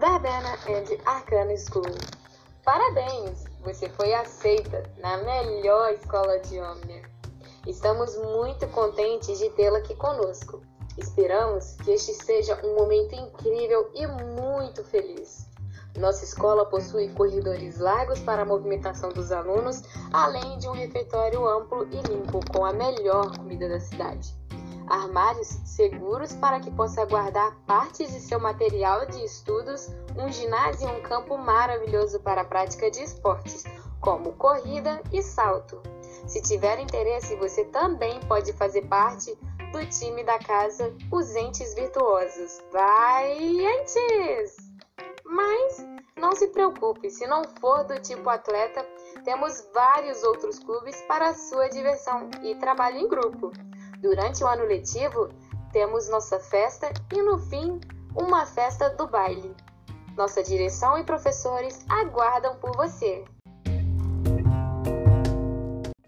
Verbena and Arcana School. Parabéns! Você foi aceita na melhor escola de Omnia. Estamos muito contentes de tê-la aqui conosco. Esperamos que este seja um momento incrível e muito feliz. Nossa escola possui corredores largos para a movimentação dos alunos, além de um refeitório amplo e limpo com a melhor comida da cidade armários seguros para que possa guardar partes de seu material de estudos, um ginásio e um campo maravilhoso para a prática de esportes, como corrida e salto. Se tiver interesse, você também pode fazer parte do time da casa Os Entes Virtuosos. Vai, Entes! Mas não se preocupe, se não for do tipo atleta, temos vários outros clubes para sua diversão e trabalho em grupo. Durante o ano letivo, temos nossa festa e no fim, uma festa do baile. Nossa direção e professores aguardam por você.